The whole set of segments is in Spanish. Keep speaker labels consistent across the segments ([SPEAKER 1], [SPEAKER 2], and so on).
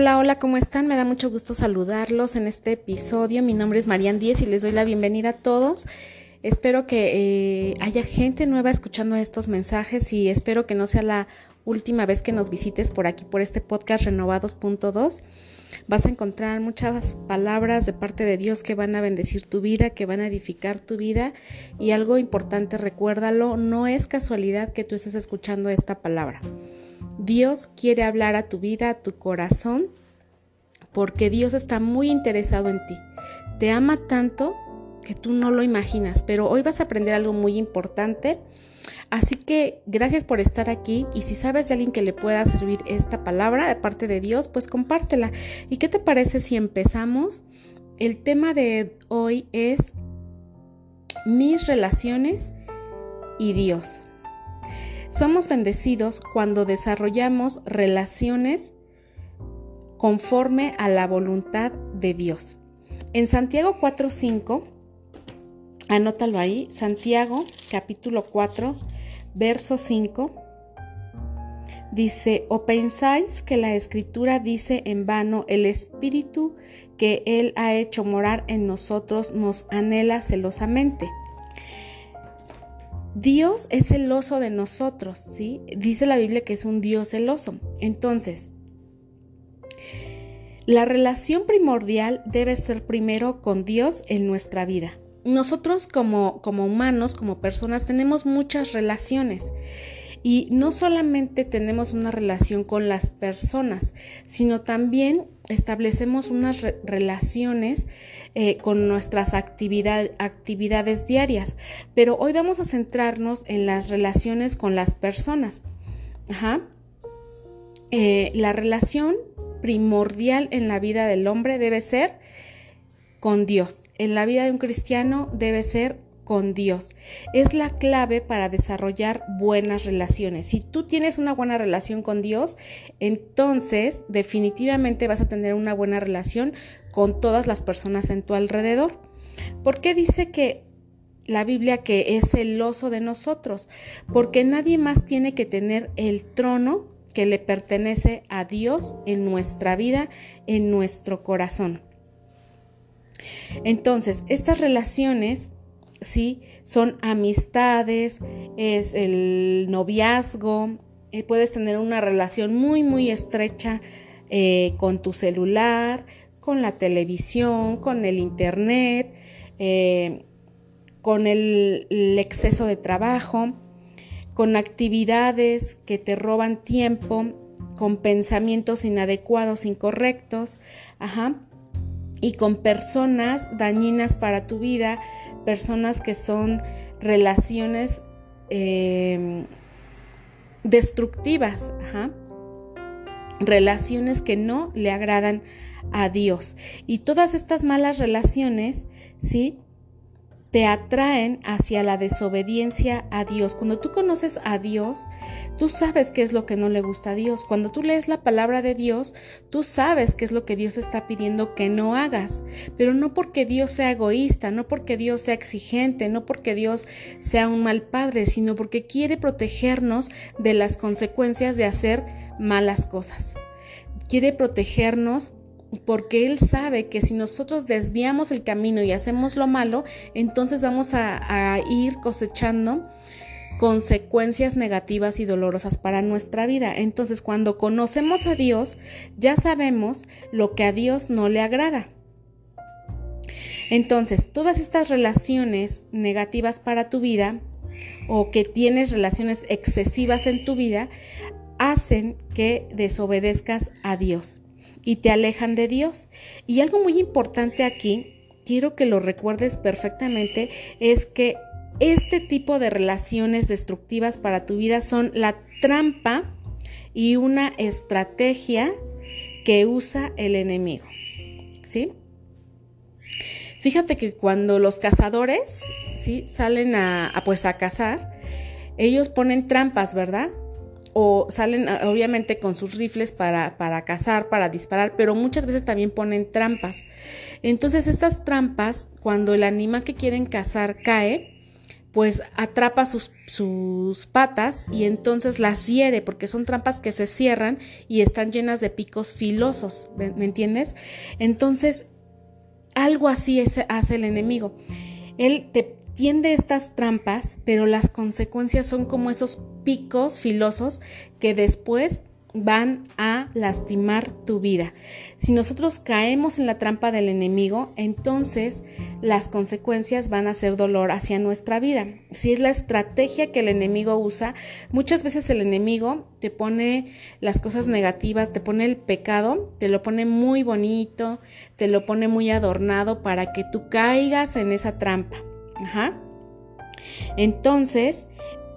[SPEAKER 1] Hola, hola, ¿cómo están? Me da mucho gusto saludarlos en este episodio. Mi nombre es Marian Díez y les doy la bienvenida a todos. Espero que eh, haya gente nueva escuchando estos mensajes y espero que no sea la última vez que nos visites por aquí, por este podcast Renovados.2. Vas a encontrar muchas palabras de parte de Dios que van a bendecir tu vida, que van a edificar tu vida. Y algo importante, recuérdalo, no es casualidad que tú estés escuchando esta palabra. Dios quiere hablar a tu vida, a tu corazón, porque Dios está muy interesado en ti. Te ama tanto que tú no lo imaginas, pero hoy vas a aprender algo muy importante. Así que gracias por estar aquí y si sabes de alguien que le pueda servir esta palabra de parte de Dios, pues compártela. ¿Y qué te parece si empezamos? El tema de hoy es mis relaciones y Dios. Somos bendecidos cuando desarrollamos relaciones conforme a la voluntad de Dios. En Santiago 4.5, anótalo ahí, Santiago capítulo 4, verso 5, dice, o pensáis que la escritura dice en vano, el espíritu que Él ha hecho morar en nosotros nos anhela celosamente. Dios es celoso de nosotros, ¿sí? Dice la Biblia que es un Dios celoso. Entonces, la relación primordial debe ser primero con Dios en nuestra vida. Nosotros como, como humanos, como personas, tenemos muchas relaciones y no solamente tenemos una relación con las personas, sino también establecemos unas relaciones eh, con nuestras actividades diarias. Pero hoy vamos a centrarnos en las relaciones con las personas. Eh, la relación primordial en la vida del hombre debe ser con Dios. En la vida de un cristiano debe ser con Dios. Es la clave para desarrollar buenas relaciones. Si tú tienes una buena relación con Dios, entonces definitivamente vas a tener una buena relación con todas las personas en tu alrededor. ¿Por qué dice que la Biblia que es celoso de nosotros? Porque nadie más tiene que tener el trono que le pertenece a Dios en nuestra vida, en nuestro corazón. Entonces, estas relaciones ¿sí? Son amistades, es el noviazgo, eh, puedes tener una relación muy, muy estrecha eh, con tu celular, con la televisión, con el internet, eh, con el, exceso de trabajo, con actividades que te roban tiempo, con pensamientos inadecuados, incorrectos, ajá y con personas dañinas para tu vida, personas que son relaciones em, destructivas, relaciones que no le agradan a Dios. Y todas estas malas relaciones, ¿sí? Te atraen hacia la desobediencia a Dios. Cuando tú conoces a Dios, tú sabes qué es lo que no le gusta a Dios. Cuando tú lees la palabra de Dios, tú sabes qué es lo que Dios está pidiendo que no hagas. Pero no porque Dios sea egoísta, no porque Dios sea exigente, no porque Dios sea un mal padre, sino porque quiere protegernos de las consecuencias de hacer malas cosas. Quiere protegernos porque Él sabe que si nosotros desviamos el camino y hacemos lo malo, entonces vamos a, ir cosechando consecuencias negativas y dolorosas para nuestra vida. Entonces, cuando conocemos a Dios, ya sabemos lo que a Dios no le agrada. Entonces, todas estas relaciones negativas para tu vida o que tienes relaciones excesivas en tu vida hacen que desobedezcas a Dios y te alejan de Dios. Y algo muy importante aquí, quiero que lo recuerdes perfectamente, es que este tipo de relaciones destructivas para tu vida son la trampa y una estrategia que usa el enemigo. ¿Sí? Fíjate que cuando los cazadores, ¿sí? Salen a, pues a cazar, ellos ponen trampas, ¿verdad? O salen ah, obviamente con sus rifles para, para cazar, para disparar, pero muchas veces también ponen trampas. Entonces estas trampas, cuando el animal que quieren cazar cae, pues atrapa sus, sus, patas y entonces las hiere, porque son trampas que se cierran y están llenas de picos filosos, ¿me, entiendes? Entonces, algo así hace el enemigo. Él te tiende estas trampas, pero las consecuencias son como esos picos filosos que después van a lastimar tu vida. Si nosotros caemos en la trampa del enemigo, entonces las consecuencias van a ser dolor hacia nuestra vida. Si es la estrategia que el enemigo usa, muchas veces el enemigo te pone las cosas negativas, te pone el pecado, te lo pone muy bonito, te lo pone muy adornado para que tú caigas en esa trampa. Entonces,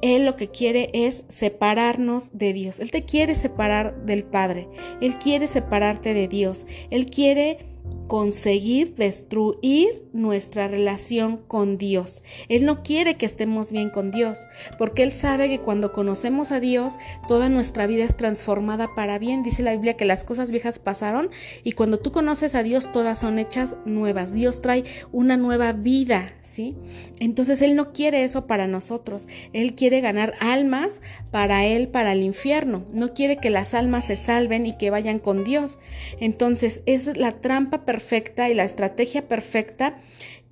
[SPEAKER 1] él lo que quiere es separarnos de Dios. Él te quiere separar del Padre. Él quiere separarte de Dios. Él quiere conseguir destruir nuestra relación con Dios. Él no quiere que estemos bien con Dios, porque Él sabe que cuando conocemos a Dios, toda nuestra vida es transformada para bien. Dice la Biblia que las cosas viejas pasaron y cuando tú conoces a Dios, todas son hechas nuevas. Dios trae una nueva vida, ¿sí? Entonces Él no quiere eso para nosotros. Él quiere ganar almas para Él, para el infierno. No quiere que las almas se salven y que vayan con Dios. Entonces, es la trampa perfecta y la estrategia perfecta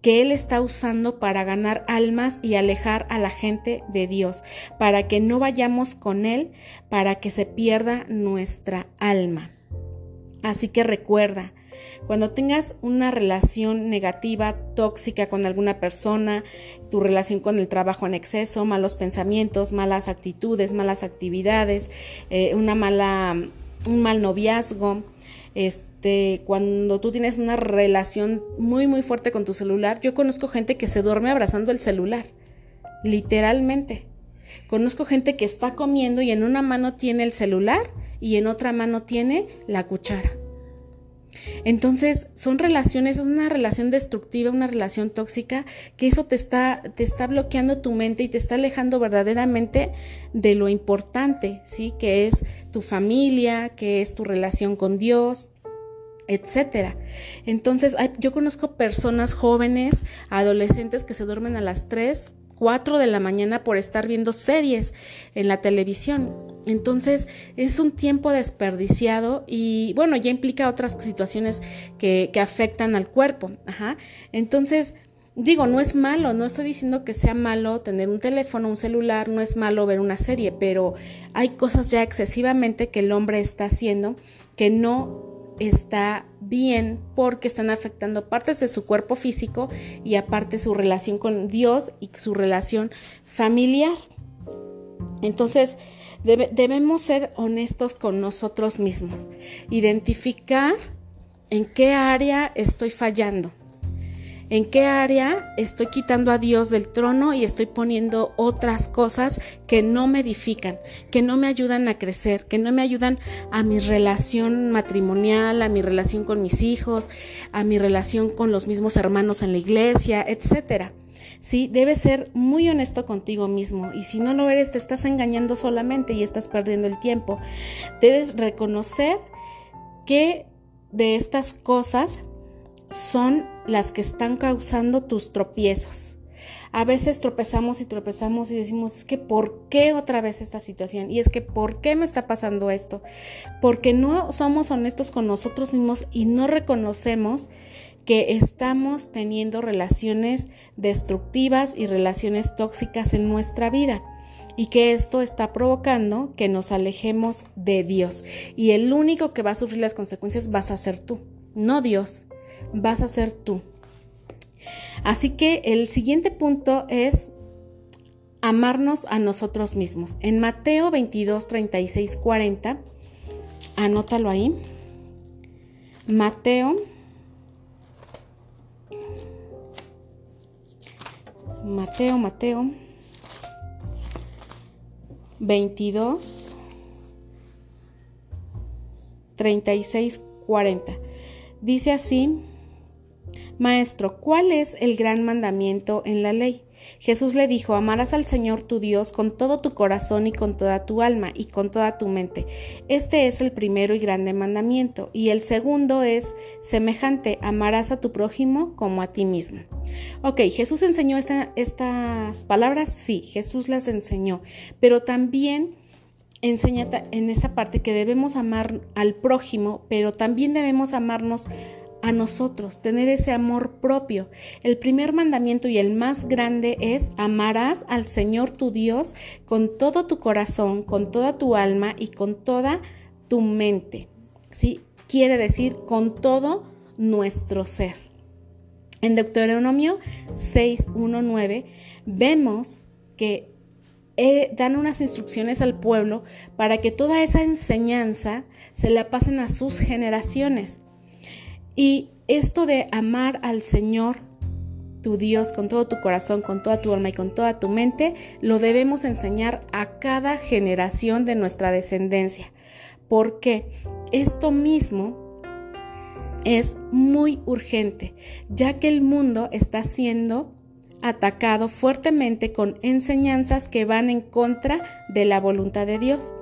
[SPEAKER 1] que Él está usando para ganar almas y alejar a la gente de Dios, para que no vayamos con Él, para que se pierda nuestra alma. Así que recuerda, cuando tengas una relación negativa, tóxica con alguna persona, tu relación con el trabajo en exceso, malos pensamientos, malas actitudes, malas actividades, eh, una mala, un mal noviazgo, este, este, cuando tú tienes una relación muy muy fuerte con tu celular, yo conozco gente que se duerme abrazando el celular, literalmente. Conozco gente que está comiendo y en una mano tiene el celular y en otra mano tiene la cuchara. Entonces, son relaciones, es una relación destructiva, una relación tóxica, que eso te está, te está bloqueando tu mente y te está alejando verdaderamente de lo importante, ¿sí? Que es tu familia, que es tu relación con Dios, etcétera. Entonces, yo conozco personas jóvenes, adolescentes que se duermen a las 3, 4 de la mañana por estar viendo series en la televisión. Entonces, es un tiempo desperdiciado y, bueno, ya implica otras situaciones que, que afectan al cuerpo. Ajá. Entonces, Digo, no es malo, no estoy diciendo que sea malo tener un teléfono, un celular, no es malo ver una serie, pero hay cosas ya excesivamente que el hombre está haciendo que no está bien porque están afectando partes de su cuerpo físico y aparte su relación con Dios y su relación familiar. Entonces, debemos ser honestos con nosotros mismos, identificar en qué área estoy fallando en qué área estoy quitando a Dios del trono y estoy poniendo otras cosas que no me edifican, que no me ayudan a crecer, que no me ayudan a mi relación matrimonial, a mi relación con mis hijos, a mi relación con los mismos hermanos en la iglesia, etcétera. Sí, debes ser muy honesto contigo mismo y si no lo eres te estás engañando solamente y estás perdiendo el tiempo. Debes reconocer que de estas cosas son las que están causando tus tropiezos. A veces tropezamos y tropezamos y decimos, es que ¿por qué otra vez esta situación? Y es que ¿por qué me está pasando esto? Porque no somos honestos con nosotros mismos y no reconocemos que estamos teniendo relaciones destructivas y relaciones tóxicas en nuestra vida y que esto está provocando que nos alejemos de Dios. Y el único que va a sufrir las consecuencias vas a ser tú, no Dios vas a ser tú. Así que el siguiente punto es amarnos a nosotros mismos. En Mateo 22, 36, 40, anótalo ahí. Mateo Mateo, Mateo 22, 36, 40. Dice así, Maestro, ¿cuál es el gran mandamiento en la ley? Jesús le dijo, amarás al Señor tu Dios con todo tu corazón y con toda tu alma y con toda tu mente. Este es el primero y grande mandamiento. Y el segundo es semejante, amarás a tu prójimo como a ti mismo. Ok, Jesús enseñó estas palabras, sí, Jesús las enseñó, pero también enseña en esa parte que debemos amar al prójimo, pero también debemos amarnos a nosotros, tener ese amor propio. El primer mandamiento y el más grande es amarás al Señor tu Dios con todo tu corazón, con toda tu alma y con toda tu mente. ¿Sí? Quiere decir con todo nuestro ser. En Deuteronomio 6.1.9 vemos que eh, dan unas instrucciones al pueblo para que toda esa enseñanza se la pasen a sus generaciones. Y esto de amar al Señor, tu Dios, con todo tu corazón, con toda tu alma y con toda tu mente, lo debemos enseñar a cada generación de nuestra descendencia. Porque esto mismo es muy urgente, ya que el mundo está siendo atacado fuertemente con enseñanzas que van en contra de la voluntad de Dios.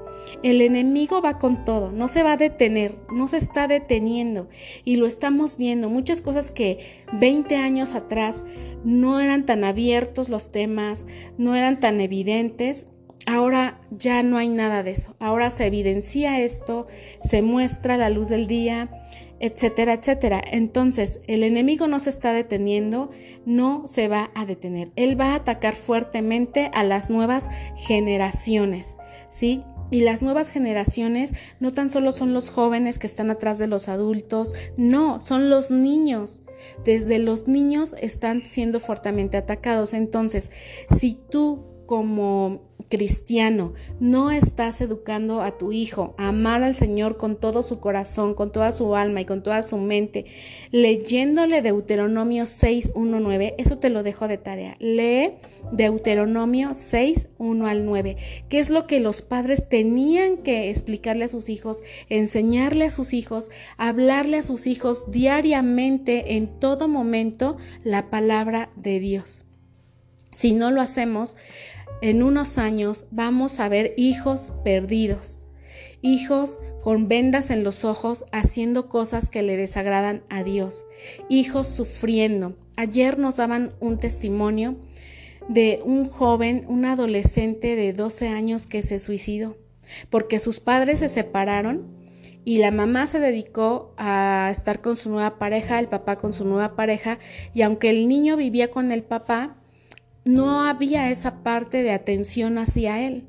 [SPEAKER 1] El enemigo va con todo, no se va a detener, no se está deteniendo y lo estamos viendo. Muchas cosas que 20 años atrás no eran tan abiertos los temas, no eran tan evidentes. Ahora ya no hay nada de eso. Ahora se evidencia esto, se muestra la luz del día, etcétera, etcétera. Entonces, el enemigo no se está deteniendo, no se va a detener. Él va a atacar fuertemente a las nuevas generaciones, ¿sí? Y las nuevas generaciones no tan solo son los jóvenes que están atrás de los adultos, no, son los niños. Desde los niños están siendo fuertemente atacados. Entonces, si tú como cristiano. No estás educando a tu hijo. A amar al Señor con todo su corazón, con toda su alma y con toda su mente, leyéndole Deuteronomio 6, 1, 9, eso te lo dejo de tarea. Lee Deuteronomio 6, 1 al 9, que es lo que los padres tenían que explicarle a sus hijos, enseñarle a sus hijos, hablarle a sus hijos diariamente, en todo momento, la palabra de Dios. Si no lo hacemos, en unos años vamos a ver hijos perdidos, hijos con vendas en los ojos haciendo cosas que le desagradan a Dios, hijos sufriendo. Ayer nos daban un testimonio de un joven, un adolescente de 12 años que se suicidó porque sus padres se separaron y la mamá se dedicó a estar con su nueva pareja, el papá con su nueva pareja y aunque el niño vivía con el papá, no había esa parte de atención hacia él.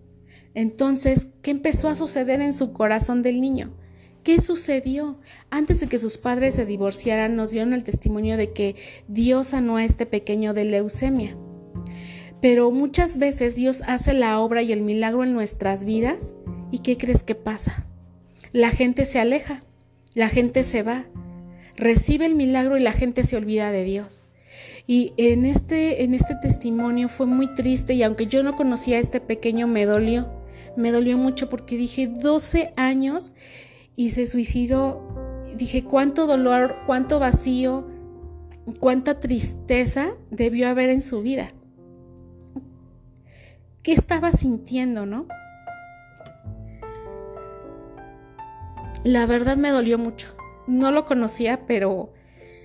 [SPEAKER 1] Entonces, ¿qué empezó a suceder en su corazón del niño? ¿Qué sucedió? Antes de que sus padres se divorciaran, nos dieron el testimonio de que Dios sanó a este pequeño de leucemia. Pero muchas veces Dios hace la obra y el milagro en nuestras vidas y ¿qué crees que pasa? La gente se aleja, la gente se va, recibe el milagro y la gente se olvida de Dios. Y en este, en este testimonio fue muy triste y aunque yo no conocía a este pequeño me dolió, me dolió mucho porque dije 12 años y se suicidó. Dije cuánto dolor, cuánto vacío, cuánta tristeza debió haber en su vida. ¿Qué estaba sintiendo, no? La verdad me dolió mucho. No lo conocía, pero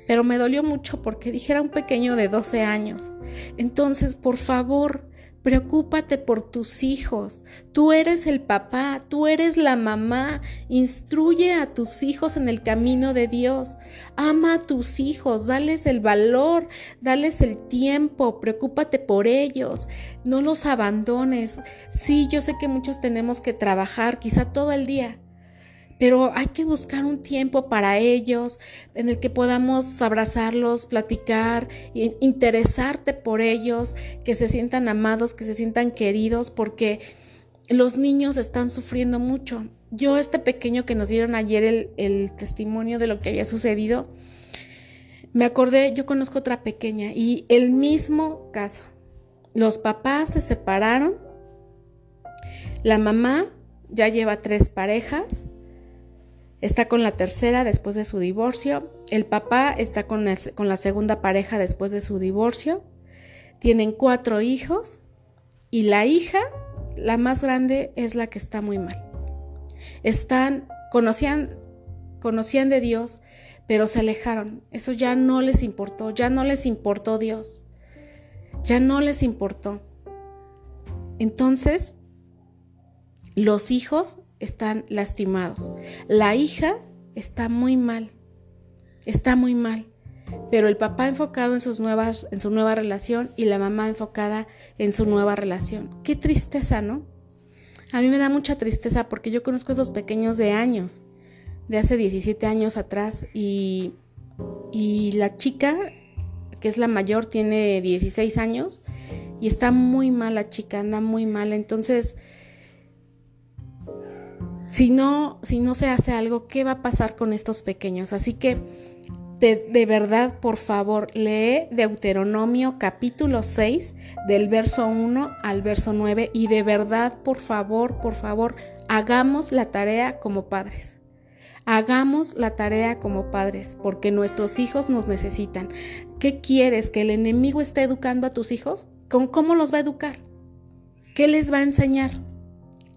[SPEAKER 1] pero me dolió mucho porque dijera un pequeño de 12 años. Entonces, por favor, preocúpate por tus hijos. Tú eres el papá, tú eres la mamá. Instruye a tus hijos en el camino de Dios. Ama a tus hijos, dales el valor, dales el tiempo, preocúpate por ellos. No los abandones. Sí, yo sé que muchos tenemos que trabajar, quizá todo el día, pero hay que buscar un tiempo para ellos en el que podamos abrazarlos, platicar, interesarte por ellos, que se sientan amados, que se sientan queridos, porque los niños están sufriendo mucho. Yo, este pequeño que nos dieron ayer el, el testimonio de lo que había sucedido, me acordé, yo conozco otra pequeña y el mismo caso. Los papás se separaron, la mamá ya lleva tres parejas, está con la tercera después de su divorcio, el papá está con, con la segunda pareja después de su divorcio, Tienen cuatro hijos y la hija, la más grande, es la que está muy mal. Están, conocían, conocían de Dios, pero se alejaron. Eso ya no les importó, ya no les importó Dios. Ya no les importó. Entonces, los hijos están lastimados. La hija está muy mal. Está muy mal. Pero el papá enfocado en, sus nuevas, en su nueva relación y la mamá enfocada en su nueva relación. Qué tristeza, ¿no? A mí me da mucha tristeza porque yo conozco a esos pequeños de años, de hace 17 años atrás, y, y la chica, que es la mayor, tiene 16 años y está muy mal la chica, anda muy mal. Entonces, si no, si no se hace algo, ¿qué va a pasar con estos pequeños? Así que de, verdad, por favor, lee Deuteronomio capítulo 6 del verso 1 al verso 9 y de verdad, por favor, por favor, hagamos la tarea como padres. Hagamos la tarea como padres, porque nuestros hijos nos necesitan. ¿Qué quieres? ¿Que el enemigo esté educando a tus hijos? ¿Con cómo los va a educar? ¿Qué les va a enseñar?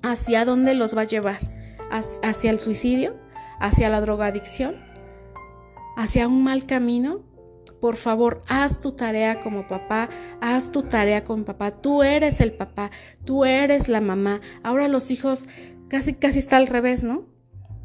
[SPEAKER 1] ¿Hacia dónde los va a llevar? ¿Hacia el suicidio? ¿Hacia la drogadicción? hacia un mal camino, por favor, haz tu tarea como papá, haz tu tarea como papá. Tú eres el papá, tú eres la mamá. Ahora los hijos casi, casi está al revés, ¿no?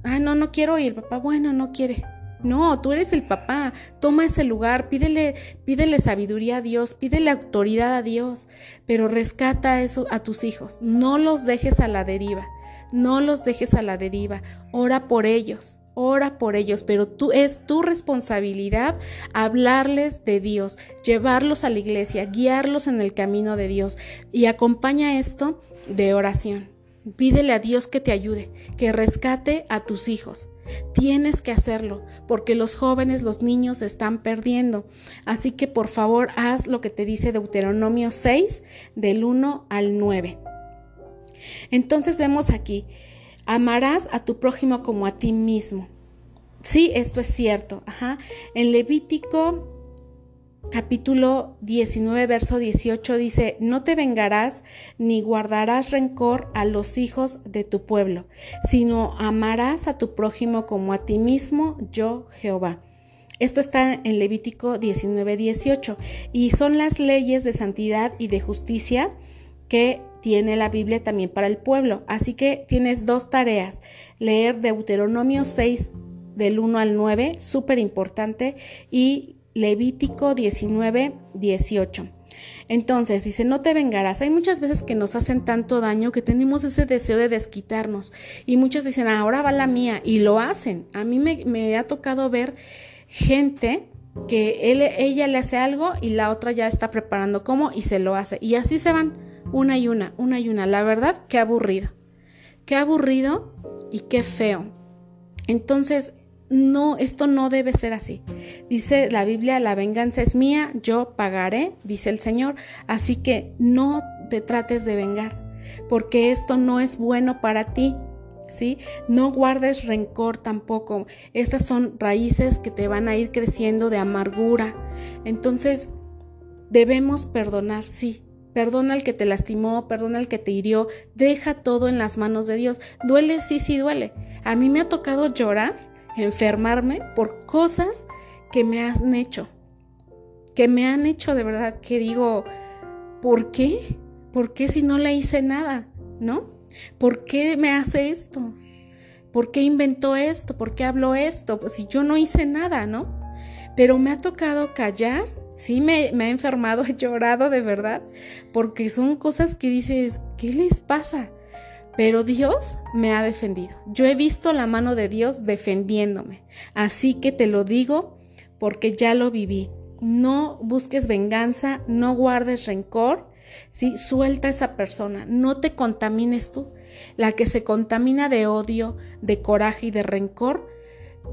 [SPEAKER 1] Ah, no, no quiero ir, papá. Bueno, no quiere. No, tú eres el papá. Toma ese lugar, pídele, pídele sabiduría a Dios, pídele autoridad a Dios, pero rescata eso a tus hijos. No los dejes a la deriva. No los dejes a la deriva. Ora por ellos ora por ellos, pero tú es tu responsabilidad hablarles de Dios, llevarlos a la iglesia, guiarlos en el camino de Dios y acompaña esto de oración. Pídele a Dios que te ayude, que rescate a tus hijos. Tienes que hacerlo, porque los jóvenes, los niños se están perdiendo. Así que por favor haz lo que te dice Deuteronomio 6, del 1 al 9. Entonces vemos aquí, Amarás a tu prójimo como a ti mismo. Sí, esto es cierto. En Levítico capítulo 19, verso 18 dice, no te vengarás ni guardarás rencor a los hijos de tu pueblo, sino amarás a tu prójimo como a ti mismo, yo Jehová. Esto está en Levítico 19, 18 y son las leyes de santidad y de justicia que tiene la Biblia también para el pueblo. Así que tienes dos tareas. Leer Deuteronomio 6 del 1 al 9, súper importante, y Levítico 19, 18. Entonces dice, no te vengarás. Hay muchas veces que nos hacen tanto daño que tenemos ese deseo de desquitarnos. Y muchos dicen, ahora va la mía. Y lo hacen. A mí me, me ha tocado ver gente que él, ella le hace algo y la otra ya está preparando cómo y se lo hace. Y así se van una y una, una y una. La verdad, qué aburrido. Qué aburrido y qué feo. Entonces, no, esto no debe ser así. Dice la Biblia, la venganza es mía, yo pagaré, dice el Señor. Así que no te trates de vengar, porque esto no es bueno para ti. ¿Sí? No guardes rencor tampoco. Estas son raíces que te van a ir creciendo de amargura. Entonces, debemos perdonar, sí, Perdona al que te lastimó, perdona al que te hirió, deja todo en las manos de Dios. Duele, sí, sí duele. A mí me ha tocado llorar, enfermarme por cosas que me han hecho. Que me han hecho de verdad, que digo, ¿por qué? ¿Por qué si no le hice nada? ¿No? ¿Por qué me hace esto? ¿Por qué inventó esto? ¿Por qué habló esto? Pues si yo no hice nada, ¿no? Pero me ha tocado callar sí me, me ha enfermado, he llorado de verdad, porque son cosas que dices, ¿qué les pasa? Pero Dios me ha defendido. Yo he visto la mano de Dios defendiéndome. Así que te lo digo porque ya lo viví. No busques venganza, no guardes rencor. ¿sí? Suelta a esa persona, no te contamines tú. La que se contamina de odio, de coraje y de rencor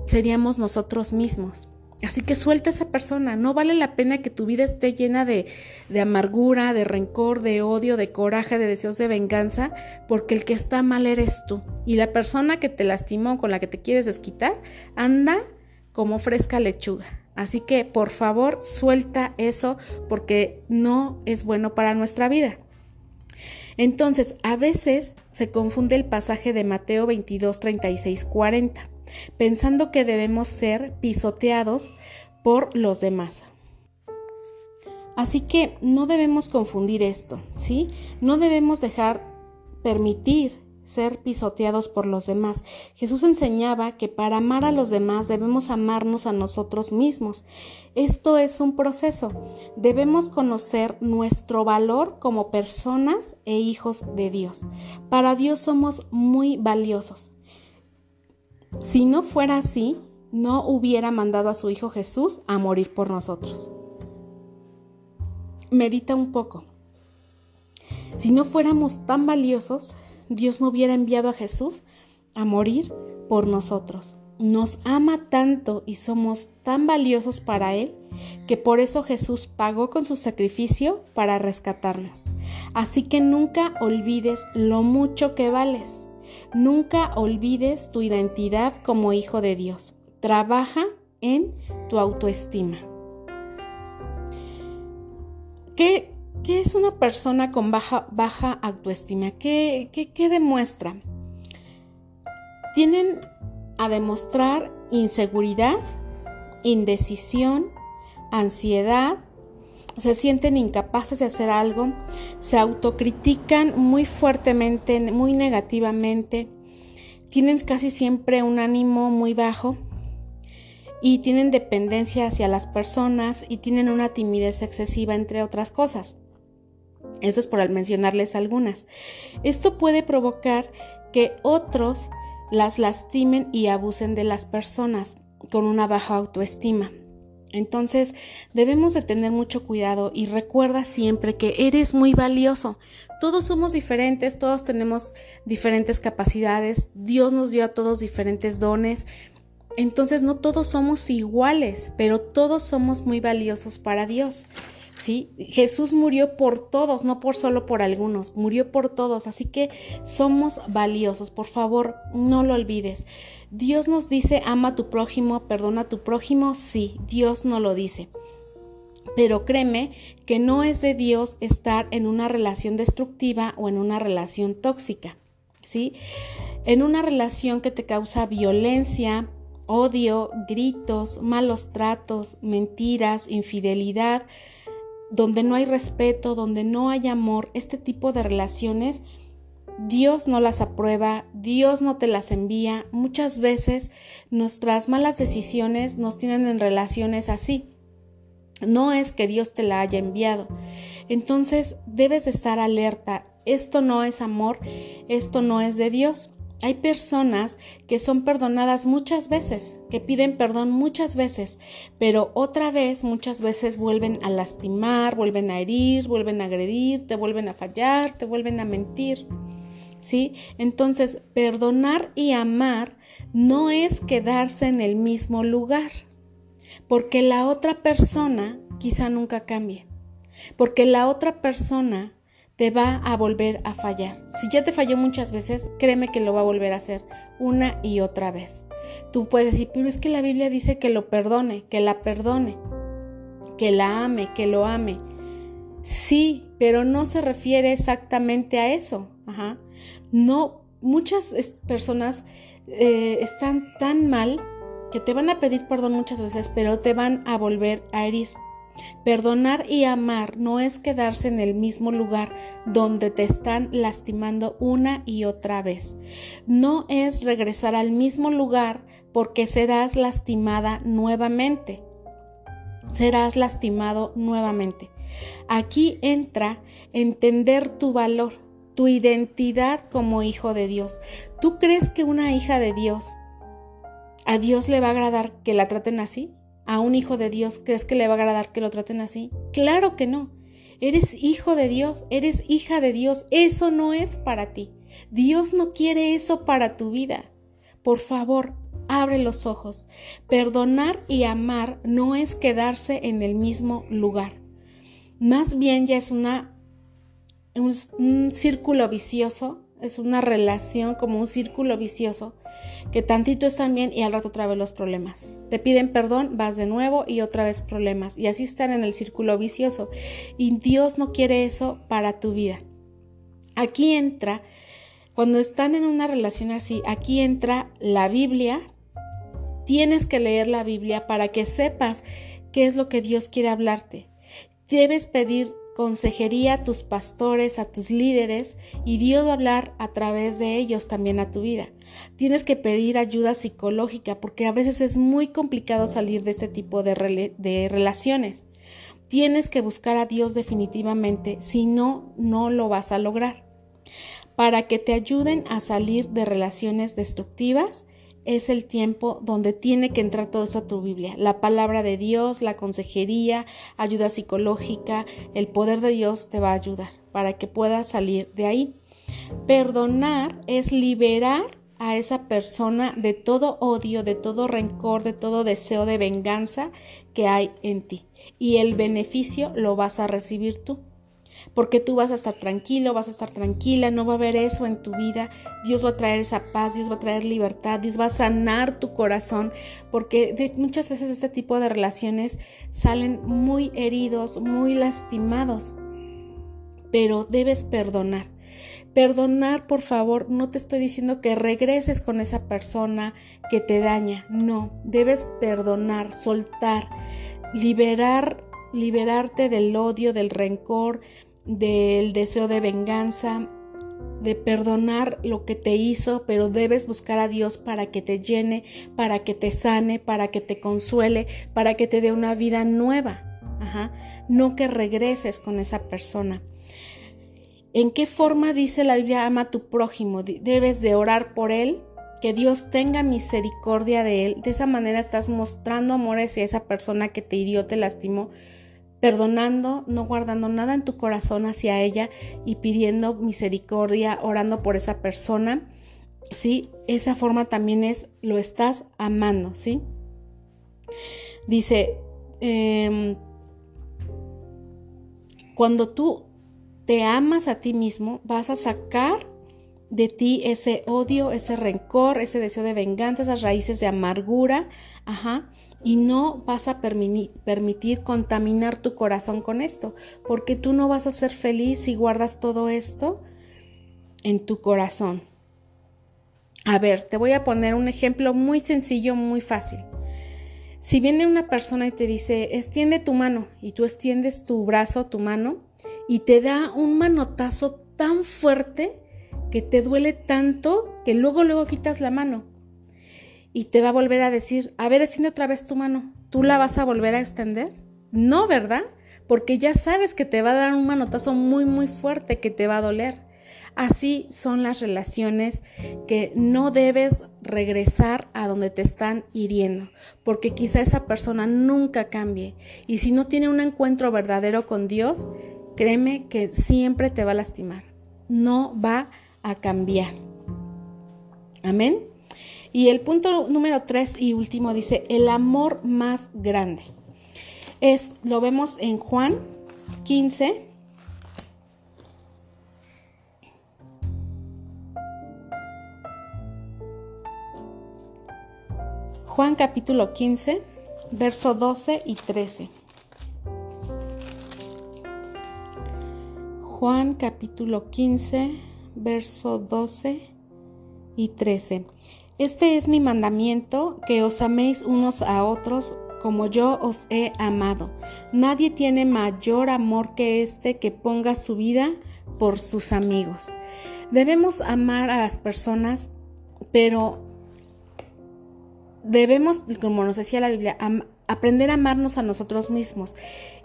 [SPEAKER 1] seríamos nosotros mismos. Así que suelta a esa persona. No vale la pena que tu vida esté llena de, de, amargura, de rencor, de odio, de coraje, de deseos de venganza, porque el que está mal eres tú. Y la persona que te lastimó, con la que te quieres desquitar, anda como fresca lechuga. Así que por favor suelta eso porque no es bueno para nuestra vida. Entonces, a veces se confunde el pasaje de Mateo 22, 36, 40, pensando que debemos ser pisoteados por los demás. Así que no debemos confundir esto, ¿sí? No debemos dejar permitir ser pisoteados por los demás. Jesús enseñaba que para amar a los demás debemos amarnos a nosotros mismos. Esto es un proceso. Debemos conocer nuestro valor como personas e hijos de Dios. Para Dios somos muy valiosos. Si no fuera así, no hubiera mandado a su Hijo Jesús a morir por nosotros. Medita un poco. Si no fuéramos tan valiosos, Dios no hubiera enviado a Jesús a morir por nosotros. Nos ama tanto y somos tan valiosos para Él que por eso Jesús pagó con su sacrificio para rescatarnos. Así que nunca olvides lo mucho que vales. Nunca olvides tu identidad como hijo de Dios. Trabaja en tu autoestima. ¿Qué, ¿Qué es una persona con baja, baja autoestima? ¿Qué, qué, demuestra? Tienen a demostrar inseguridad, indecisión, ansiedad, se sienten incapaces de hacer algo, se autocritican muy fuertemente, muy negativamente, tienen casi siempre un ánimo muy bajo y tienen dependencia hacia las personas y tienen una timidez excesiva, entre otras cosas. Eso es por mencionarles algunas. Esto puede provocar que otros las lastimen y abusen de las personas con una baja autoestima. Entonces debemos de tener mucho cuidado y recuerda siempre que eres muy valioso. Todos somos diferentes, todos tenemos diferentes capacidades, Dios nos dio a todos diferentes dones. Entonces no todos somos iguales, pero todos somos muy valiosos para Dios. ¿Sí? Jesús murió por todos, no por solo por algunos, murió por todos, así que somos valiosos, por favor, no lo olvides. Dios nos dice, ama a tu prójimo, perdona a tu prójimo, sí, Dios no lo dice. Pero créeme que no es de Dios estar en una relación destructiva o en una relación tóxica, ¿sí? En una relación que te causa violencia, odio, gritos, malos tratos, mentiras, infidelidad, donde no hay respeto, donde no hay amor, este tipo de relaciones, Dios no las aprueba, Dios no te las envía. Muchas veces nuestras malas decisiones nos tienen en relaciones así. No es que Dios te la haya enviado. Entonces debes estar alerta. Esto no es amor, esto no es de Dios. Hay personas que son perdonadas muchas veces, que piden perdón muchas veces, pero otra vez muchas veces vuelven a lastimar, vuelven a herir, vuelven a agredir, te vuelven a fallar, te vuelven a mentir. ¿Sí? Entonces, perdonar y amar no es quedarse en el mismo lugar, porque la otra persona quizá nunca cambie, porque la otra persona te va a volver a fallar. Si ya te falló muchas veces, créeme que lo va a volver a hacer una y otra vez. Tú puedes decir, pero es que la Biblia dice que lo perdone, que la perdone, que la ame, que lo ame. Sí, pero no se refiere exactamente a eso. No, muchas personas eh, están tan mal que te van a pedir perdón muchas veces, pero te van a volver a herir. Perdonar y amar no es quedarse en el mismo lugar donde te están lastimando una y otra vez. No es regresar al mismo lugar porque serás lastimada nuevamente. Serás lastimado nuevamente. Aquí entra entender tu valor, tu identidad como hijo de Dios. ¿Tú crees que una hija de Dios a Dios le va a agradar que la traten así? A un hijo de Dios, ¿crees que le va a agradar que lo traten así? Claro que no. Eres hijo de Dios, eres hija de Dios. Eso no es para ti. Dios no quiere eso para tu vida. Por favor, abre los ojos. Perdonar y amar no es quedarse en el mismo lugar. Más bien ya es una un, círculo vicioso es una relación como un círculo vicioso que tantito están bien y al rato otra vez los problemas. Te piden perdón, vas de nuevo y otra vez problemas. Y así están en el círculo vicioso. Y Dios no quiere eso para tu vida. Aquí entra, cuando están en una relación así, aquí entra la Biblia. Tienes que leer la Biblia para que sepas qué es lo que Dios quiere hablarte. Debes pedir consejería a tus pastores, a tus líderes, y Dios va a hablar a través de ellos también a tu vida. Tienes que pedir ayuda psicológica porque a veces es muy complicado salir de este tipo de, de relaciones. Tienes que buscar a Dios definitivamente, si no, no lo vas a lograr. Para que te ayuden a salir de relaciones destructivas, es el tiempo donde tiene que entrar todo eso a tu Biblia. La palabra de Dios, la consejería, ayuda psicológica, el poder de Dios te va a ayudar para que puedas salir de ahí. Perdonar es liberar a esa persona de todo odio, de todo rencor, de todo deseo de venganza que hay en ti. Y el beneficio lo vas a recibir tú porque tú vas a estar tranquilo, vas a estar tranquila, no va a haber eso en tu vida. Dios va a traer esa paz, Dios va a traer libertad, Dios va a sanar tu corazón, porque muchas veces este tipo de relaciones salen muy heridos, muy lastimados, pero debes perdonar. Perdonar, por favor, no te estoy diciendo que regreses con esa persona que te daña, no, debes perdonar, soltar, liberar liberarte del odio, del rencor, del deseo de venganza, de perdonar lo que te hizo, pero debes buscar a Dios para que te llene, para que te sane, para que te consuele, para que te dé una vida nueva. No que regreses con esa persona. ¿En qué forma dice la Biblia ama a tu prójimo? Debes de orar por él, que Dios tenga misericordia de él. De esa manera estás mostrando amor hacia esa persona que te hirió, te lastimó, perdonando, no guardando nada en tu corazón hacia ella y pidiendo misericordia, orando por esa persona, ¿sí? Esa forma también es, lo estás amando, ¿sí? Dice, em, cuando tú te amas a ti mismo, vas a sacar de ti ese odio, ese rencor, ese deseo de venganza, esas raíces de amargura, ajá, y no vas a permitir contaminar tu corazón con esto, porque tú no vas a ser feliz si guardas todo esto en tu corazón. A ver, te voy a poner un ejemplo muy sencillo, muy fácil. Si viene una persona y te dice, extiende tu mano, y tú extiendes tu brazo, tu mano, y te da un manotazo tan fuerte que te duele tanto que luego luego quitas la mano y te va a volver a decir, a ver, extiende otra vez tu mano, ¿tú la vas a volver a extender? No, ¿verdad? Porque ya sabes que te va a dar un manotazo muy, muy fuerte que te va a doler. Así son las relaciones que no debes regresar a donde te están hiriendo, porque quizá esa persona nunca cambie. Y si no tiene un encuentro verdadero con Dios, créeme que siempre te va a lastimar. No va a cambiar. Amén. Y el punto número tres y último dice, el amor más grande. Es, lo vemos en Juan 15. Juan capítulo 15, verso 12 y 13. Juan capítulo 15, verso 12 y 13. Este es mi mandamiento, que os améis unos a otros como yo os he amado. Nadie tiene mayor amor que este que ponga su vida por sus amigos. Debemos amar a las personas, pero debemos, como nos decía la Biblia, aprender a amarnos a nosotros mismos.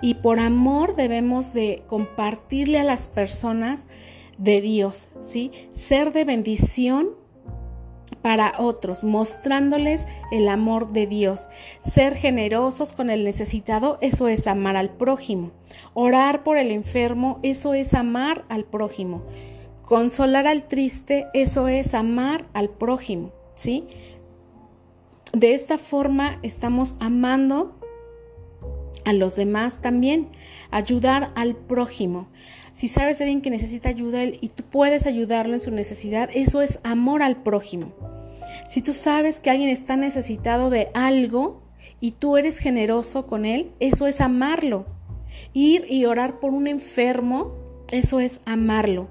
[SPEAKER 1] Y por amor debemos de compartirle a las personas de Dios, ¿sí? Ser de bendición para otros, mostrándoles el amor de Dios. Ser generosos con el necesitado, eso es amar al prójimo. Orar por el enfermo, eso es amar al prójimo. Consolar al triste, eso es amar al prójimo, ¿sí? De esta forma estamos amando a los demás también, ayudar al prójimo. Si sabes de alguien que necesita ayuda y tú puedes ayudarlo en su necesidad, eso es amor al prójimo. Si tú sabes que alguien está necesitado de algo y tú eres generoso con él, eso es amarlo. Ir y orar por un enfermo, eso es amarlo.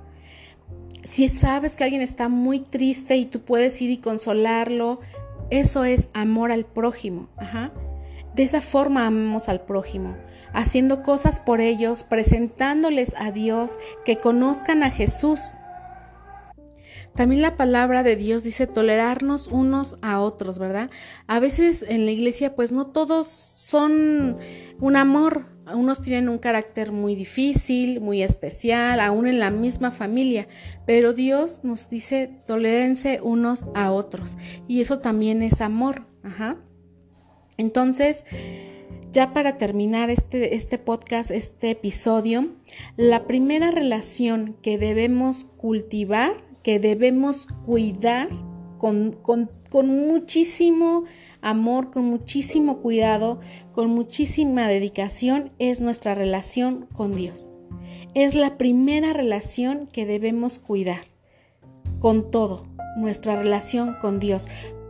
[SPEAKER 1] Si sabes que alguien está muy triste y tú puedes ir y consolarlo, eso es amor al prójimo. De esa forma amamos al prójimo, haciendo cosas por ellos, presentándoles a Dios, que conozcan a Jesús. También la palabra de Dios dice tolerarnos unos a otros, ¿verdad? A veces en la iglesia pues no todos son un amor, unos tienen un carácter muy difícil, muy especial, aún en la misma familia, pero Dios nos dice tolérense unos a otros y eso también es amor, ajá. Entonces, ya para terminar este, este podcast, este episodio, la primera relación que debemos cultivar que debemos cuidar con, con, muchísimo amor, con muchísimo cuidado, con muchísima dedicación, es nuestra relación con Dios. Es la primera relación que debemos cuidar con todo, nuestra relación con Dios.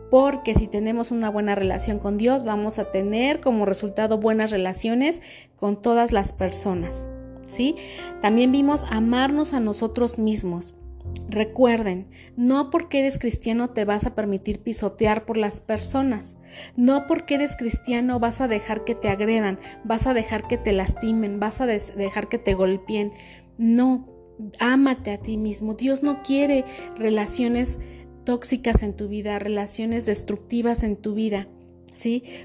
[SPEAKER 1] Porque si tenemos una buena relación con Dios, vamos a tener como resultado buenas relaciones con todas las personas. ¿Sí? También vimos amarnos a nosotros mismos. Recuerden, no porque eres cristiano te vas a permitir pisotear por las personas. No porque eres cristiano vas a dejar que te agredan, vas a dejar que te lastimen, vas a dejar que te golpeen. No, ámate a ti mismo. Dios no quiere relaciones tóxicas en tu vida, relaciones destructivas en tu vida.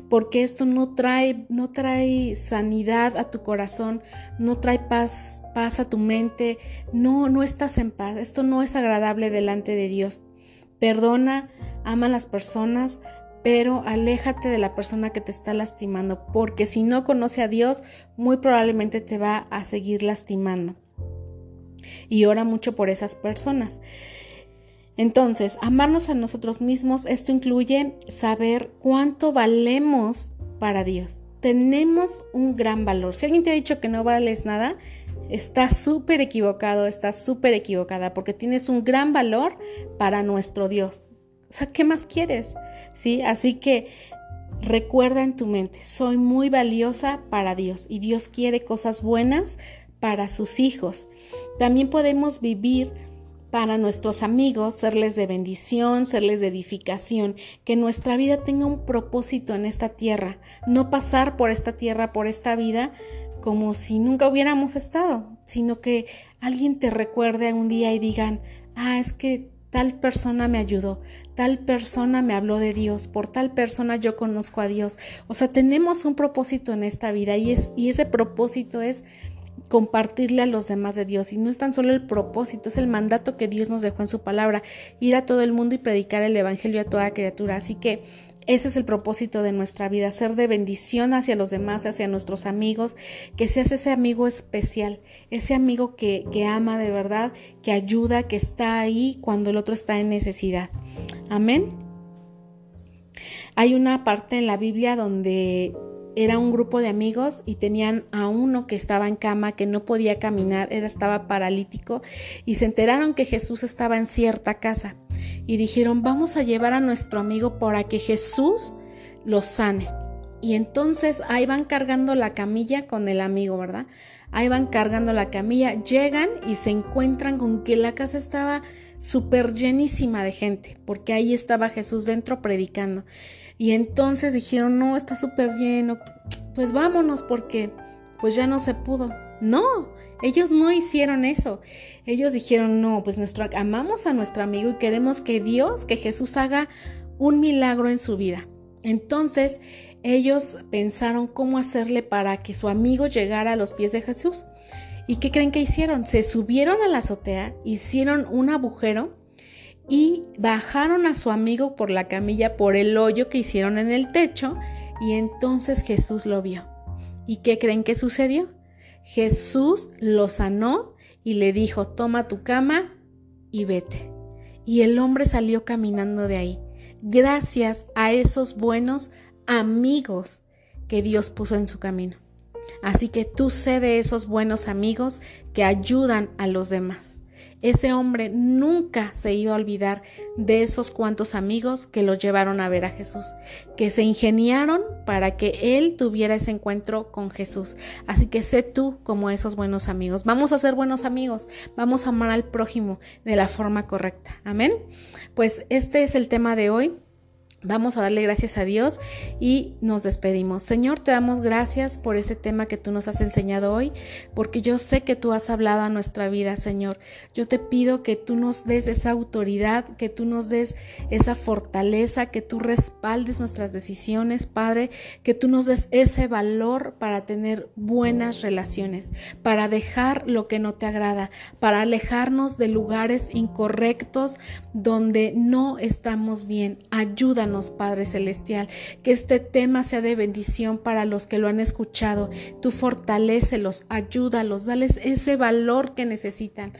[SPEAKER 1] Porque esto no trae, no trae sanidad a tu corazón, no trae paz, paz a tu mente, no, no estás en paz, esto no es agradable delante de Dios. Perdona, ama a las personas, pero aléjate de la persona que te está lastimando, porque si no conoce a Dios, muy probablemente te va a seguir lastimando. Y ora mucho por esas personas. Entonces, amarnos a nosotros mismos, esto incluye saber cuánto valemos para Dios. Tenemos un gran valor. Si alguien te ha dicho que no vales nada, está súper equivocado, está súper equivocada, porque tienes un gran valor para nuestro Dios. O sea, ¿qué más quieres? ¿Sí? Así que recuerda en tu mente, soy muy valiosa para Dios y Dios quiere cosas buenas para sus hijos. También podemos vivir para nuestros amigos, serles de bendición, serles de edificación, que nuestra vida tenga un propósito en esta tierra, no pasar por esta tierra, por esta vida, como si nunca hubiéramos estado, sino que alguien te recuerde un día y digan, ah, es que tal persona me ayudó, tal persona me habló de Dios, por tal persona yo conozco a Dios. O sea, tenemos un propósito en esta vida y, es, y ese propósito es compartirle a los demás de Dios. Y no es tan solo el propósito, es el mandato que Dios nos dejó en su palabra, ir a todo el mundo y predicar el Evangelio a toda criatura. Así que ese es el propósito de nuestra vida, ser de bendición hacia los demás, hacia nuestros amigos, que seas ese amigo especial, ese amigo que, que ama de verdad, que ayuda, que está ahí cuando el otro está en necesidad. Amén. Hay una parte en la Biblia donde era un grupo de amigos y tenían a uno que estaba en cama, que no podía caminar, era, estaba paralítico y se enteraron que Jesús estaba en cierta casa y dijeron, vamos a llevar a nuestro amigo para que Jesús lo sane. Y entonces ahí van cargando la camilla con el amigo, ¿verdad? Ahí van cargando la camilla, llegan y se encuentran con que la casa estaba súper llenísima de gente, porque ahí estaba Jesús dentro predicando. Y entonces dijeron, no, está súper lleno, pues vámonos porque pues ya no se pudo. No, ellos no hicieron eso. Ellos dijeron, no, pues nuestro, amamos a nuestro amigo y queremos que Dios, que Jesús haga un milagro en su vida. Entonces ellos pensaron cómo hacerle para que su amigo llegara a los pies de Jesús. ¿Y qué creen que hicieron? Se subieron a la azotea, hicieron un agujero y bajaron a su amigo por la camilla por el hoyo que hicieron en el techo y entonces Jesús lo vio. ¿Y qué creen que sucedió? Jesús lo sanó y le dijo, toma tu cama y vete. Y el hombre salió caminando de ahí, gracias a esos buenos amigos que Dios puso en su camino. Así que tú sé de esos buenos amigos que ayudan a los demás. Ese hombre nunca se iba a olvidar de esos cuantos amigos que lo llevaron a ver a Jesús, que se ingeniaron para que él tuviera ese encuentro con Jesús. Así que sé tú como esos buenos amigos. Vamos a ser buenos amigos, vamos a amar al prójimo de la forma correcta. Amén. Pues este es el tema de hoy. Vamos a darle gracias a Dios y nos despedimos. Señor, te damos gracias por este tema que tú nos has enseñado hoy, porque yo sé que tú has hablado a nuestra vida, Señor. Yo te pido que tú nos des esa autoridad, que tú nos des esa fortaleza, que tú respaldes nuestras decisiones, Padre, que tú nos des ese valor para tener buenas relaciones, para dejar lo que no te agrada, para alejarnos de lugares incorrectos donde no estamos bien. Ayúdanos Padre Celestial, que este tema sea de bendición para los que lo han escuchado. Tú fortalécelos, ayúdalos, dales ese valor que necesitan.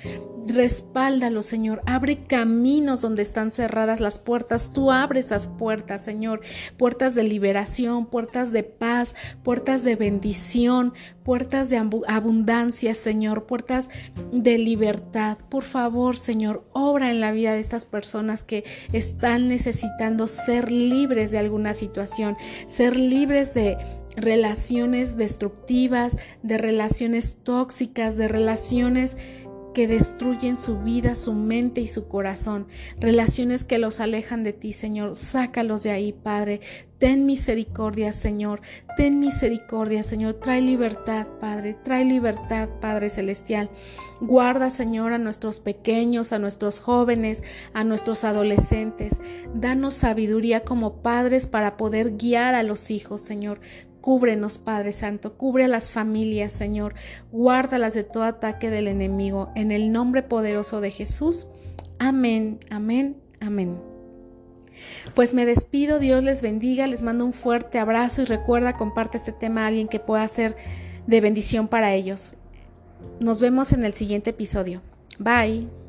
[SPEAKER 1] Respáldalos, Señor. Abre caminos donde están cerradas las puertas. Tú abres esas puertas, Señor. Puertas de liberación, puertas de paz, puertas de bendición, puertas de abundancia, Señor, puertas de libertad. Por favor, Señor, obra en la vida de estas personas que están necesitando ser libres de alguna situación, ser libres de relaciones destructivas, de relaciones tóxicas, de relaciones que destruyen su vida, su mente y su corazón, relaciones que los alejan de ti, Señor. Sácalos de ahí, Padre. Ten misericordia, Señor. Ten misericordia, Señor. Trae libertad, Padre. Trae libertad, Padre Celestial. Guarda, Señor, a nuestros pequeños, a nuestros jóvenes, a nuestros adolescentes. Danos sabiduría como padres para poder guiar a los hijos, Señor. Cúbrenos, Padre Santo, cubre a las familias, Señor, guárdalas de todo ataque del enemigo, en el nombre poderoso de Jesús. Amén, amén, amén. Pues me despido, Dios les bendiga, les mando un fuerte abrazo y recuerda, comparte este tema a alguien que pueda ser de bendición para ellos. Nos vemos en el siguiente episodio. Bye.